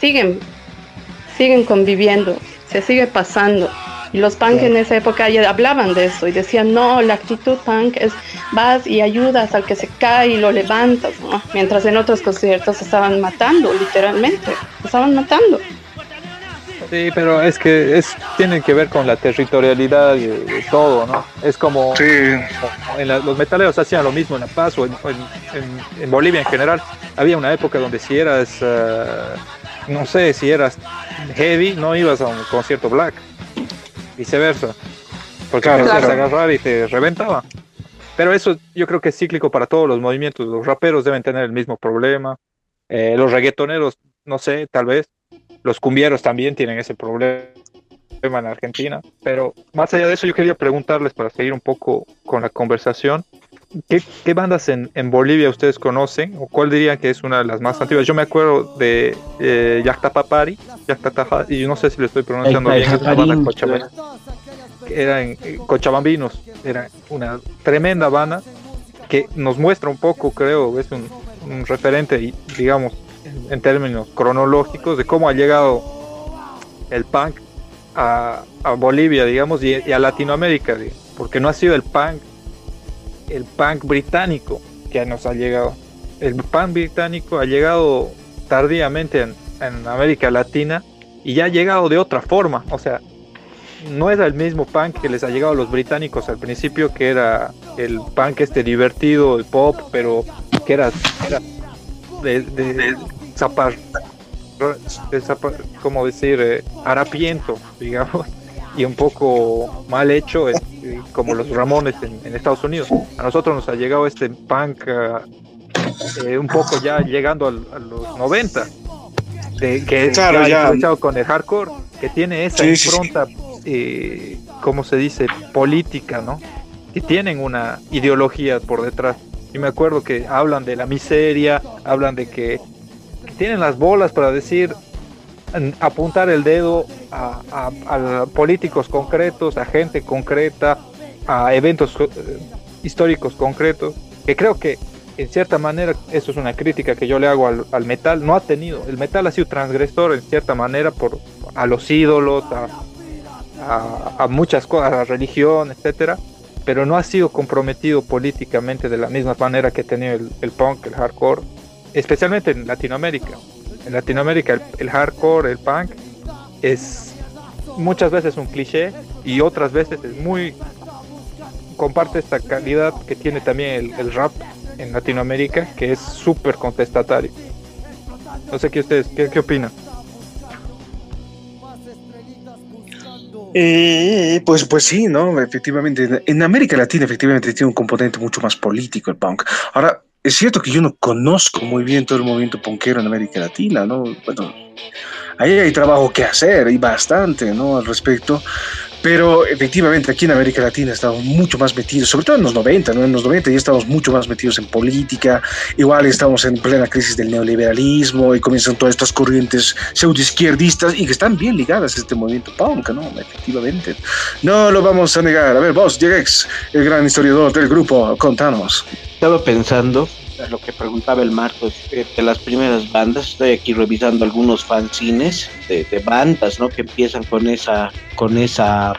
siguen, siguen conviviendo, se sigue pasando. Y los punk en esa época ya hablaban de eso y decían, no, la actitud punk es vas y ayudas al que se cae y lo levantas, ¿no? Mientras en otros conciertos estaban matando, literalmente, estaban matando. Sí, pero es que es tiene que ver con la territorialidad y, todo, ¿no? Es como, sí. en los metaleros hacían lo mismo en La Paz o en, en, Bolivia en general. Había una época donde si eras, eh, no sé, si eras heavy, no ibas a un concierto black viceversa. Porque te claro. agarrar y te reventaba. Pero eso yo creo que es cíclico para todos los movimientos. Los raperos deben tener el mismo problema. Eh, los reggaetoneros, no sé, tal vez. Los cumbieros también tienen ese problema en Argentina. Pero más allá de eso, yo quería preguntarles para seguir un poco con la conversación. ¿Qué, bandas en, en, Bolivia ustedes conocen? ¿O cuál dirían que es una de las más antiguas? Yo me acuerdo de eh, Papari, y no sé si lo estoy pronunciando bien, es una banda Era en eh, Cochabambinos, era una tremenda banda que nos muestra un poco, creo, es un, referente, digamos, en, términos cronológicos, de cómo ha llegado el punk a, Bolivia, digamos, y, a Latinoamérica, porque no ha sido el punk el punk británico que nos ha llegado. El punk británico ha llegado tardíamente en, América Latina y ya ha llegado de otra forma. O sea, no era el mismo punk que les ha llegado a los británicos al principio, que era el punk este divertido, el pop, pero que era, de, zapar, como decir, eh, harapiento, digamos y un poco mal hecho, eh, como los Ramones en, Estados Unidos. A nosotros nos ha llegado este punk ah, eh, un poco ya llegando a los 90, de, que claro, ya con el hardcore, que tiene esa impronta, eh, como se dice, política, ¿no? Que tienen una ideología por detrás. Y me acuerdo que hablan de la miseria, hablan de que tienen las bolas para decir apuntar el dedo a, políticos concretos, a gente concreta, a eventos eh, históricos concretos, que creo que en cierta manera eso es una crítica que yo le hago al, metal, no ha tenido, el metal ha sido transgresor en cierta manera por a los ídolos, a, muchas cosas, a la religión, etcétera, pero no ha sido comprometido políticamente de la misma manera que ha tenido el punk, el hardcore, especialmente en Latinoamérica en Latinoamérica el, hardcore, el punk, es muchas veces un cliché y otras veces es muy comparte esta calidad que tiene también el, rap en Latinoamérica, que es súper contestatario. No sé qué ustedes, qué, qué opinan. Eh, pues, pues sí, ¿no? Efectivamente, en América Latina efectivamente tiene un componente mucho más político el punk. Ahora, es cierto que yo no conozco muy bien todo el movimiento punkero en América Latina, ¿no? Bueno, ahí hay trabajo que hacer, y bastante, ¿no? Al respecto. pero efectivamente aquí en América Latina estamos mucho más metidos, sobre todo en los 90, ¿no? En los 90 ya estamos mucho más metidos en política, igual estamos en plena crisis del neoliberalismo y comienzan todas estas corrientes pseudoizquierdistas y que están bien ligadas a este movimiento punk, ¿no? Efectivamente. No lo vamos a negar. A ver, vos, Jegex, el gran historiador del grupo, contanos. Estaba pensando lo que preguntaba el Marcos de, las primeras bandas. Estoy aquí revisando algunos fanzines de, bandas, ¿no? Que empiezan con esa, con esa,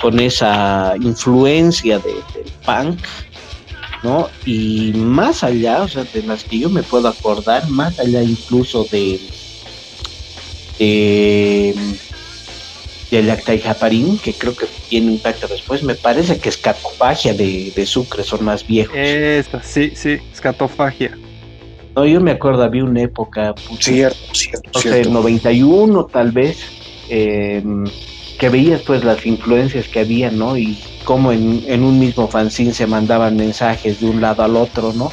con esa influencia de, del punk, ¿no? Y más allá, o sea, de las que yo me puedo acordar, más allá incluso de, de de Acta y Japarín, que creo que tiene un impacto después. Me parece que Escatofagia de, de Sucre son más viejos. Esta, sí, sí, Escatofagia. No, yo me acuerdo, había una época. cierto, cierto. O sea, 91 tal vez, em, que veías pues las influencias que había, ¿no? Y cómo en, en un mismo fanzine se mandaban mensajes de un lado al otro, ¿no?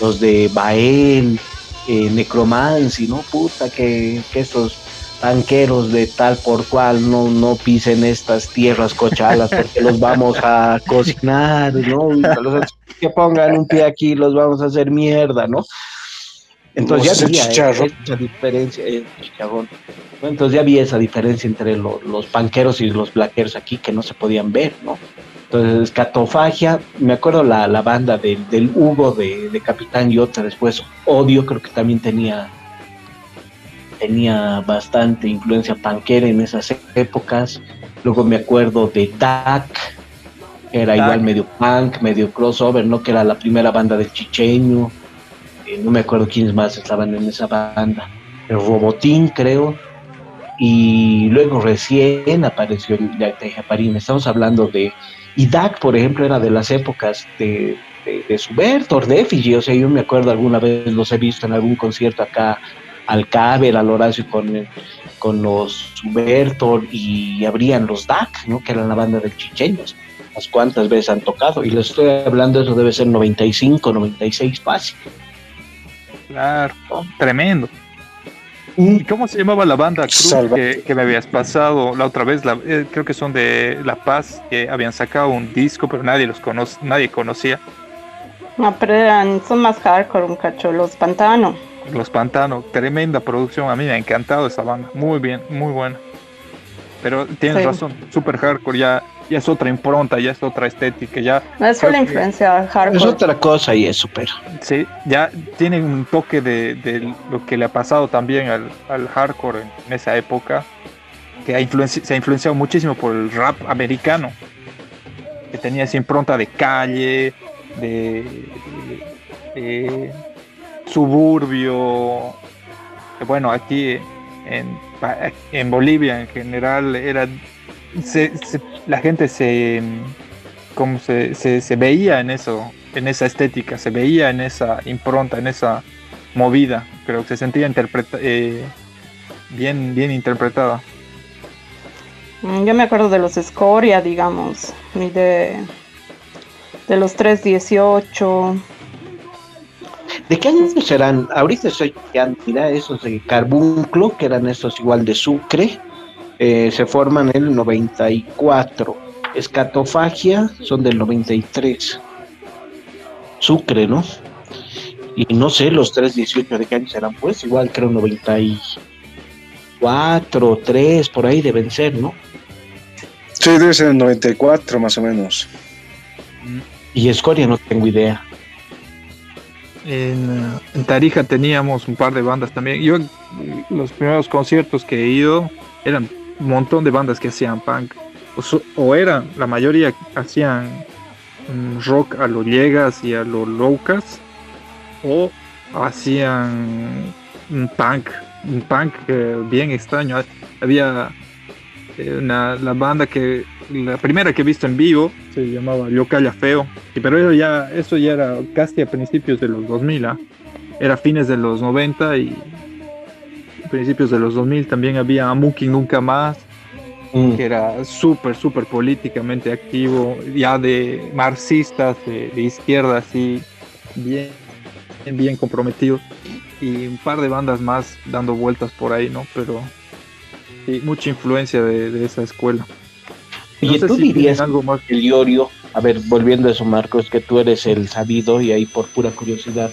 Los de Bael, eh, Necromancy, ¿no? Puta, que, que esos banqueros de tal por cual no, no pisen estas tierras cochalas porque los vamos a cocinar, ¿no? que pongan un pie aquí los vamos a hacer mierda, ¿no? Entonces ya había esa diferencia, eh, entonces ya había esa diferencia entre los panqueros y los blaqueros aquí que no se podían ver, ¿no? Entonces, Catofagia, me acuerdo la, la banda del, del Hugo de, de Capitán y otra después, Odio, creo que también tenía tenía bastante influencia punkera en esas épocas. Luego me acuerdo de DAC, que era igual medio punk, medio crossover, ¿no? Que era la primera banda del Chicheño. Eh, no me acuerdo quiénes más estaban en esa banda. El Robotín, creo. Y luego recién apareció el de Japarín. Estamos hablando de. Y DAC, por ejemplo, era de las épocas de, de, de Subert, O sea, yo me acuerdo alguna vez los he visto en algún concierto acá al Caber, al Horacio con, con los Huberto y abrían los DAC, ¿no? que eran la banda de chicheños. Las cuantas veces han tocado. Y les estoy hablando, eso debe ser 95, 96 fácil. Claro, tremendo. ¿Y cómo se llamaba la banda Cruz que, me habías pasado la otra vez? La, eh, creo que son de La Paz, que habían sacado un disco, pero nadie los conoce, nadie conocía. No, pero eran, son más hardcore, un cacho, los Pantano. Los Pantanos, tremenda producción. A mí me ha encantado esa banda. Muy bien, muy buena. Pero tienes razón, super hardcore ya, ya es otra impronta, ya es otra estética, ya. No es la influencia hardcore. Es otra cosa y es súper. Sí, ya tiene un toque de, lo que le ha pasado también al, hardcore en, esa época, que ha se ha influenciado muchísimo por el rap americano, que tenía esa impronta de calle, de suburbio. Bueno, aquí en, en Bolivia en general era la gente se como se, se, veía en eso, en esa estética, se veía en esa impronta, en esa movida. Creo que se sentía interpreta eh, bien, bien interpretada. Mm, yo me acuerdo de los Escoria, digamos, y de, de los 318. ¿De qué años serán? Ahorita estoy mira, esos de Carbunclo, que eran estos igual de Sucre, eh, se forman en el 94. Escatofagia son del 93. Sucre, ¿no? Y no sé, los 318 de qué años serán, pues igual creo 94, 3, por ahí deben ser, ¿no? Sí, debe ser el 94 más o menos. Y Escoria no tengo idea. En, Tarija teníamos un par de bandas también. Yo, los primeros conciertos que he ido, eran un montón de bandas que hacían punk. O, eran, la mayoría hacían rock a lo llegas y a lo locas. O hacían un punk, un punk eh, bien extraño. Había una, la banda que la primera que he visto en vivo se llamaba Yo Calla Feo, pero eso ya, eso ya era casi a principios de los 2000, ¿ah? era fines de los 90 y principios de los 2000 también había Amuki Nunca Más, mm. que era súper, súper políticamente activo, ya de marxistas, de, izquierda, así, bien, bien comprometidos, y un par de bandas más dando vueltas por ahí, ¿no? Pero sí, mucha influencia de esa escuela. Y tú dirías algo más el Iorio, a ver, volviendo a eso, Marcos, que tú eres el sabido y ahí por pura curiosidad,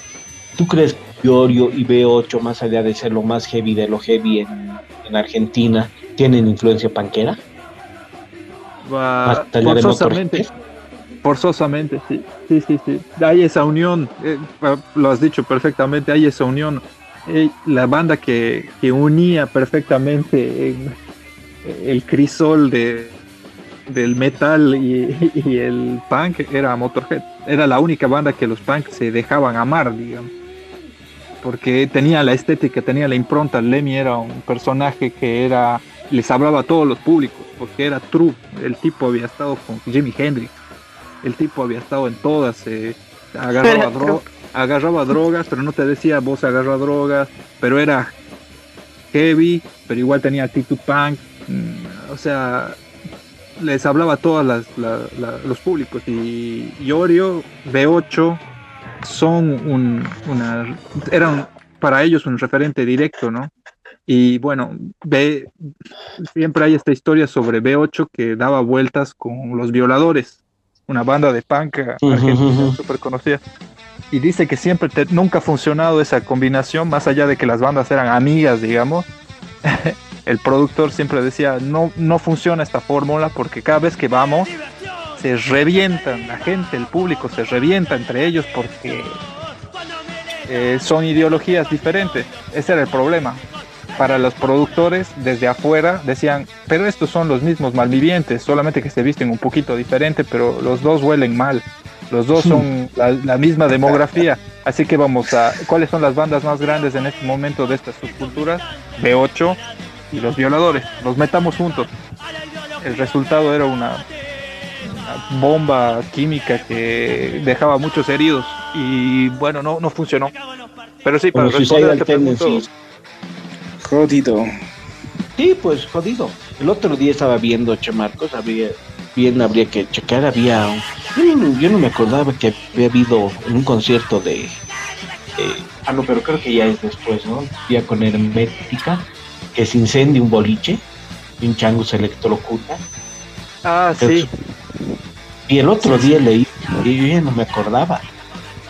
¿tú crees que Iorio y B8, más allá de ser lo más heavy de lo heavy en, Argentina, tienen influencia panquera? forzosamente, forzosamente, sí, sí, sí, sí. Hay esa unión, eh, lo has dicho perfectamente, hay esa unión. Eh, la banda que, que unía perfectamente el crisol de, del metal (laughs) y, el punk era Motorhead. Era la única banda que los punks se dejaban amar, digamos. Porque tenía la estética, tenía la impronta. Lemmy era un personaje que era les hablaba a todos los públicos, porque era true. El tipo había estado con Jimi Hendrix. El tipo había estado en todas. Eh, agarraba, (laughs) agarraba drogas, pero no te decía vos agarra drogas, pero era heavy, pero igual tenía actitud punk. Mm, o sea, les hablaba a todos los públicos y Iorio, B8 son un, una, eran para ellos un referente directo, ¿no? Y bueno, B, siempre hay esta historia sobre B8 que daba vueltas con Los Violadores, una banda de punk argentina súper conocida. Y dice que siempre, nunca ha funcionado esa combinación, más allá de que las bandas eran amigas, digamos. (laughs) el productor siempre decía, no, no funciona esta fórmula porque cada vez que vamos se revientan, la gente, el público se revienta entre ellos porque eh, son ideologías diferentes. Ese era el problema. Para los productores desde afuera decían, pero estos son los mismos malvivientes, solamente que se visten un poquito diferente, pero los dos huelen mal. Los dos son la, la misma demografía. Así que vamos a, ¿cuáles son las bandas más grandes en este momento de estas subculturas? B8, y los violadores, los metamos juntos. El resultado era una, bomba química que dejaba muchos heridos y bueno, no, no funcionó. Pero sí, para responder este Jodido. Sí, pues jodido. El otro día estaba viendo, Che Marcos, había, bien habría que checar, había... yo, no, me acordaba que había habido en un concierto de... ah, no, pero creo que ya es después, ¿no? Ya con Hermética que se incendia un boliche y un chango se electrocuta. Ah, sí. Y el otro día leí, y yo ya no me acordaba.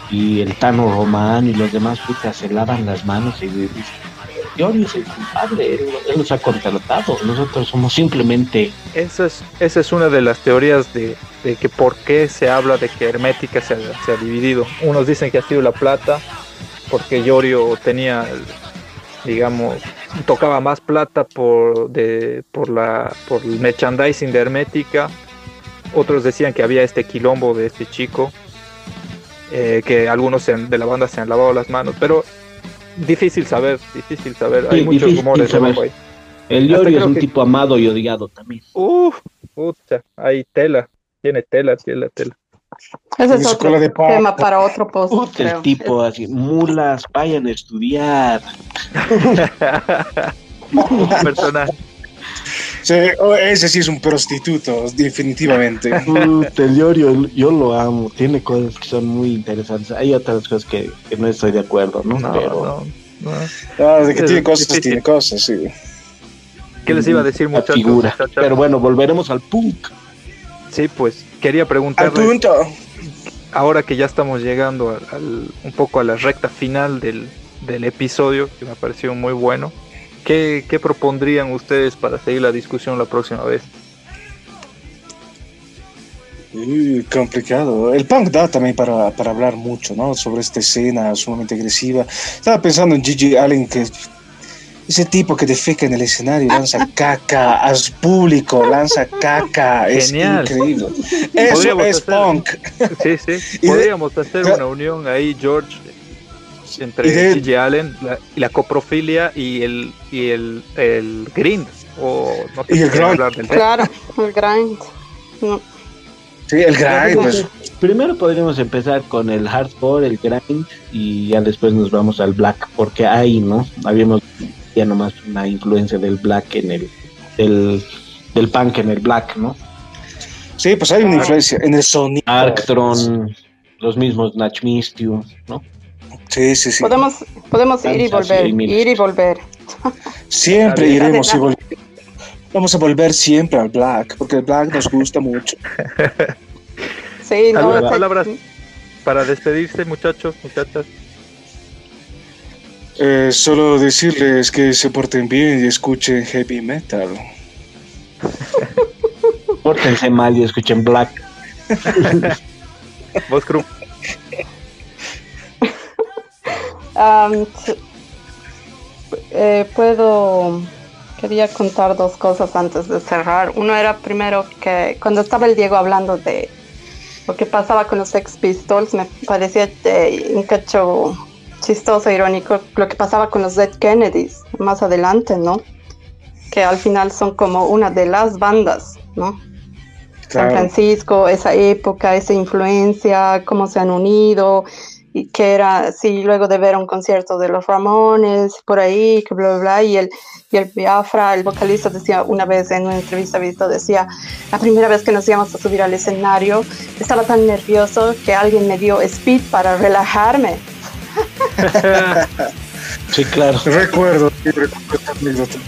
Y el Tano Román y los demás putas se lavan las manos y dicen, yo es el culpable, él, nos ha contratado, nosotros somos simplemente... Esa es, esa es una de las teorías de, de que por qué se habla de que Hermética se se ha dividido. Unos dicen que ha sido la plata, porque Yorio tenía digamos, tocaba más plata por, de, por, la, por el merchandising de Hermética. Otros decían que había este quilombo de este chico, eh, que algunos de la banda se han lavado las manos, pero difícil saber, difícil saber. Hay muchos rumores El Yori es un tipo amado y odiado también. Uf, puta, hay tela, tiene tela, tela, tela. Ese es otro tema para otro post. el tipo así, mulas, vayan a estudiar. (laughs) (laughs) personaje. Oh, ese sí es un prostituto, definitivamente. (laughs) el yo, lo amo, tiene cosas que son muy interesantes. Hay otras cosas que, no estoy de acuerdo, ¿no? Pero... Ah, de que tiene cosas, tiene cosas, sí. ¿Qué les iba a decir, muchachos? Pero bueno, volveremos al punk. Sí, pues quería preguntarle. Ahora que ya estamos llegando un poco a la recta final del, episodio, que me pareció muy bueno, ¿qué, propondrían ustedes para seguir la discusión la próxima vez? complicado. El punk da también para, para hablar mucho, ¿no? Sobre esta escena sumamente agresiva. Estaba pensando en Gigi Allen que ese tipo que defeca en el escenario, lanza (laughs) caca al público, lanza caca, es increíble. Eso es punk. Sí, sí. (laughs) Podríamos hacer una unión ahí, George, entre Gigi Allen y la coprofilia y el y el, el grind o no sé y el grind. Claro, el grind. Sí, el grind. Pues. Primero podríamos empezar con el hardcore, el grind y ya después nos vamos al black porque ahí, ¿no? Habíamos ya nomás una influencia del black en el del, punk en el black, ¿no? Sí, pues hay una influencia en el sonido. Arctron, los mismos Natch ¿no? Sí, sí, sí. Podemos, podemos ir y volver, ir y volver. Siempre iremos y volver. Vamos a volver siempre al black, porque el black nos gusta mucho. (laughs) Sí, no, palabras para despedirse, muchachos, muchachas. Eh, solo decirles que se porten bien y escuchen heavy metal. (laughs) Pórtense mal y escuchen black. (laughs) Vos, Eh, puedo quería contar dos cosas antes de cerrar. Uno era primero que cuando estaba el Diego hablando de lo que pasaba con los Sex Pistols, me parecía eh, un cacho chistoso, irónico, lo que pasaba con los Dead Kennedys más adelante, ¿no? Que al final son como una de las bandas, ¿no? San Francisco, esa época, esa influencia, cómo se han unido, que era, sí, luego de ver un concierto de los Ramones, por ahí, que bla, bla, bla, y el, y el Biafra, el vocalista decía una vez en una entrevista, visto, decía, la primera vez que nos íbamos a subir al escenario, estaba tan nervioso que alguien me dio speed para relajarme. (laughs) sí, claro. Recuerdo,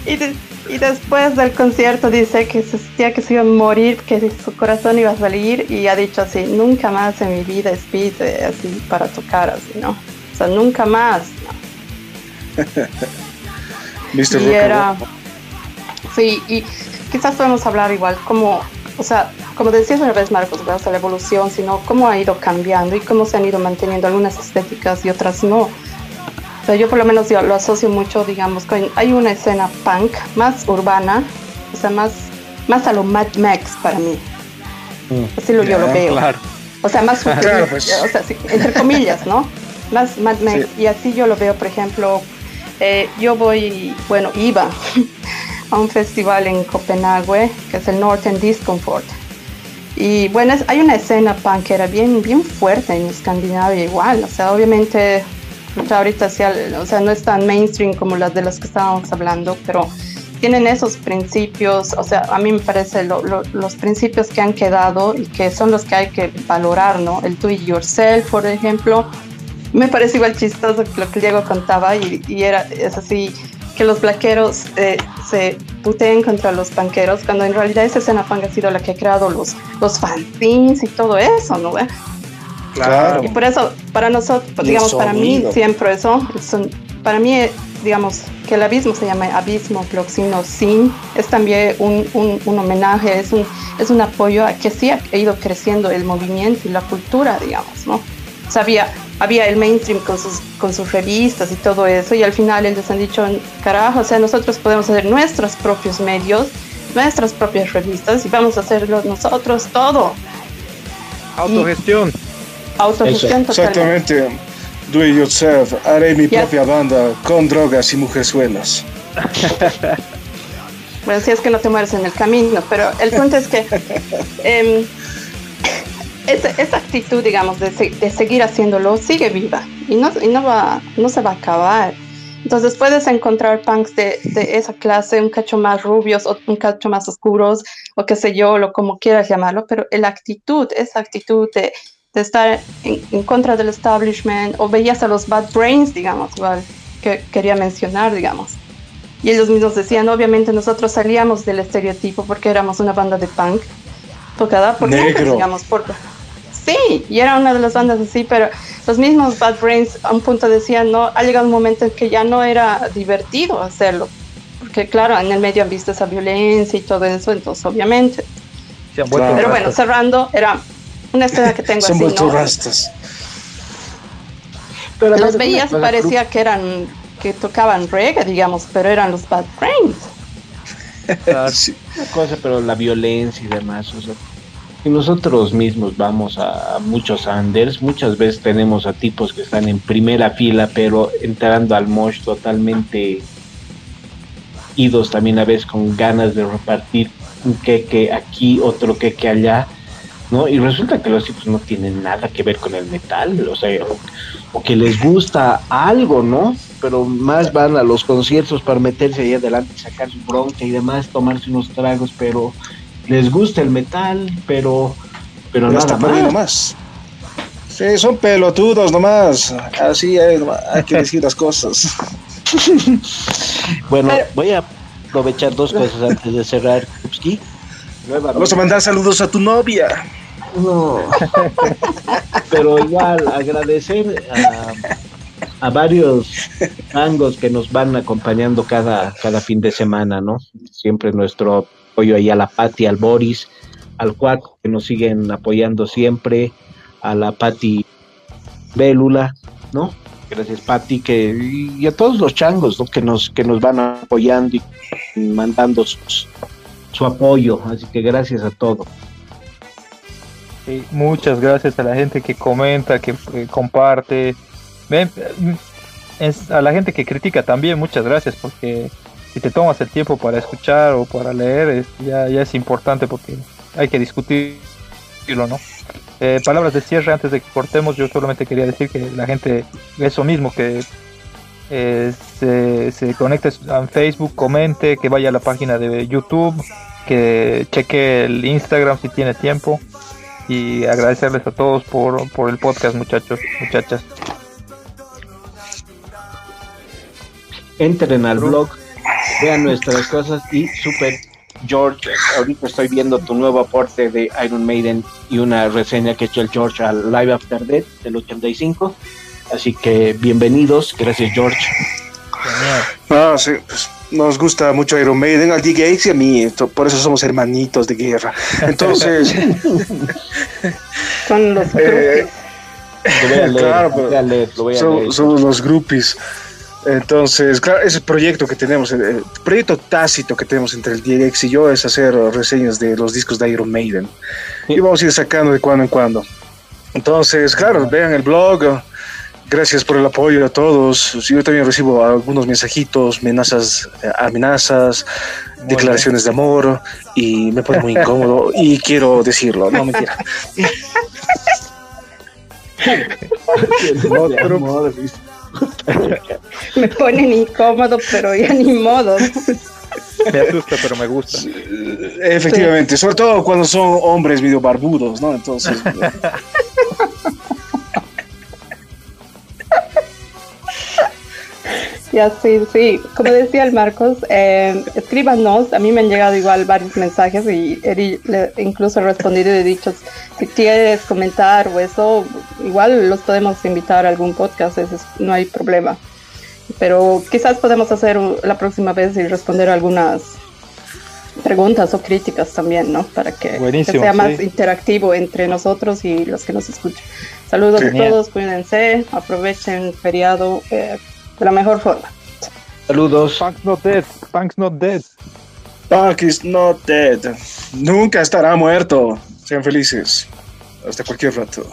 Y, y después del concierto dice que se sentía que se iba a morir, que su corazón iba a salir y ha dicho así, nunca más en mi vida speed eh, así para tocar así, ¿no? O sea, nunca más. ¿Viste (laughs) y era, sí, y quizás podemos hablar igual, como, o sea, como decías una vez Marcos, o sea, la evolución, sino cómo ha ido cambiando y cómo se han ido manteniendo algunas estéticas y otras no yo por lo menos yo lo asocio mucho, digamos, con, hay una escena punk más urbana, o sea, más, más a lo Mad Max para mí. Mm. Así lo, yo lo veo. O sea, más (laughs) pues. o sea, entre comillas, ¿no? Más Mad Max. Y así yo lo veo, por ejemplo, eh, yo voy, bueno, iba (laughs) a un festival en Copenhague, que es el Northern Discomfort. Y bueno, hay una escena punk que era bien, bien fuerte en Escandinavia igual. O sea, obviamente ahorita o sea, no es tan mainstream como las de las que estábamos hablando, pero tienen esos principios, o sea, a mí me parece los principios que han quedado y que son los que hay que valorar, ¿no? El do it yourself, por ejemplo, me parece igual chistoso lo que Diego contaba y, era, es así, que los blaqueros eh, se puteen contra los panqueros, cuando en realidad esa escena punk ha sido la que ha creado los, los fanzines y todo eso, ¿no? Claro. Y por eso, para nosotros, digamos, para mí siempre eso, para mí, digamos, que el abismo se llama abismo proxino sin, es también un, un, homenaje, es un, es un apoyo a que sí ha ido creciendo el movimiento y la cultura, digamos, ¿no? O sea, había, el mainstream con sus, con sus revistas y todo eso, y al final ellos han dicho, carajo, o sea, nosotros podemos hacer nuestros propios medios, nuestras propias revistas, y vamos a hacerlo nosotros todo. Autogestión. Autogestión Exactamente. Do it yourself. Haré mi propia banda con drogas y mujerzuelas. (laughs) bueno, si es que no te mueres en el camino, pero el punto es que eh, esa, actitud, digamos, de, de, seguir haciéndolo sigue viva y no, y no, va, no se va a acabar. Entonces puedes encontrar punks de, de, esa clase, un cacho más rubios o un cacho más oscuros, o qué sé yo, lo como quieras llamarlo, pero la actitud, esa actitud de de estar en, contra del establishment, o veías a los Bad Brains, digamos, igual, que quería mencionar, digamos. Y ellos mismos decían, obviamente nosotros salíamos del estereotipo porque éramos una banda de punk, tocada por negro, digamos, por... Sí, y era una de las bandas así, pero los mismos Bad Brains a un punto decían, no, ha llegado un momento en que ya no era divertido hacerlo, porque claro, en el medio han visto esa violencia y todo eso, entonces obviamente. Pero bueno, cerrando, era una escena que tengo Son así, ¿no? rastas. Pero los veías y parecía que eran que tocaban reggae, digamos, pero eran los Bad Brains. (laughs) Sí. cosa, pero la violencia y demás, o sea, si nosotros mismos vamos a muchos Anders, muchas veces tenemos a tipos que están en primera fila, pero entrando al mosh totalmente idos también a veces con ganas de repartir un queque aquí, otro queque allá, ¿no? Y resulta que los tipos no tienen nada que ver con el metal, o sea, o, que les gusta algo, ¿no? Pero más van a los conciertos para meterse ahí adelante, sacar su bronca y demás, tomarse unos tragos, pero les gusta el metal, pero, pero, nada más. Sí, son pelotudos nomás, así hay, hay que decir las cosas. (laughs) bueno, voy a aprovechar dos cosas antes de cerrar, Vamos a mandar saludos a tu novia. No. (laughs) Pero igual, agradecer a, varios tangos que nos van acompañando cada, cada fin de semana, ¿no? Siempre nuestro apoyo ahí a la Pati, al Boris, al Cuaco, que nos siguen apoyando siempre, a la Pati Bélula, ¿no? Gracias, Pati, que, y a todos los changos que, nos, que nos van apoyando y mandando su apoyo. Así que gracias a todos. Muchas gracias a la gente que comenta, que comparte. Es, a la gente que critica también, muchas gracias, porque si te tomas el tiempo para escuchar o para leer, ya, ya es importante porque hay que discutirlo, ¿no? Eh, palabras de cierre antes de que cortemos, yo solamente quería decir que la gente, eso mismo, que eh, se, conecte a Facebook, comente, que vaya a la página de YouTube, que cheque el Instagram si tiene tiempo y agradecerles a todos por, por el podcast, muchachos, muchachas. Entren al blog, vean nuestras cosas y super George, ahorita estoy viendo tu nuevo aporte de Iron Maiden y una reseña que ha hecho el George al Live After Death del 85. Así que bienvenidos, gracias George. Ah, sí, pues, nos gusta mucho Iron Maiden, al D. Gates y a mí, por eso somos hermanitos de guerra. (laughs) Entonces, son los eh, claro, somos los groupies. Entonces, claro, ese proyecto que tenemos, el proyecto tácito que tenemos entre el DX y yo es hacer reseñas de los discos de Iron Maiden. Y vamos a ir sacando de cuando en cuando. Entonces, claro, vean el blog. Gracias por el apoyo a todos. Yo también recibo algunos mensajitos, amenazas, eh, amenazas declaraciones de amor y me pone muy incómodo y quiero decirlo, no mentira. (laughs) me ponen incómodo, pero ya ni modo. Me asusta, pero me gusta. Efectivamente, sobre todo cuando son hombres medio barbudos, ¿no? Entonces. (laughs) Ya, sí, sí. Como decía el Marcos, eh, escríbanos. A mí me han llegado igual varios mensajes y he, incluso he respondido y he dicho, si quieres comentar o eso, igual los podemos invitar a algún podcast, no hay problema. Pero quizás podemos hacer la próxima vez y responder algunas preguntas o críticas también, ¿no? Para que, sea más interactivo entre nosotros y los que nos escuchan. Saludos a todos, cuídense, aprovechen el feriado. Eh, de la mejor forma. Saludos. Punk's not dead. Punk's not dead. Punk is not dead. Nunca estará muerto. Sean felices. Hasta cualquier rato.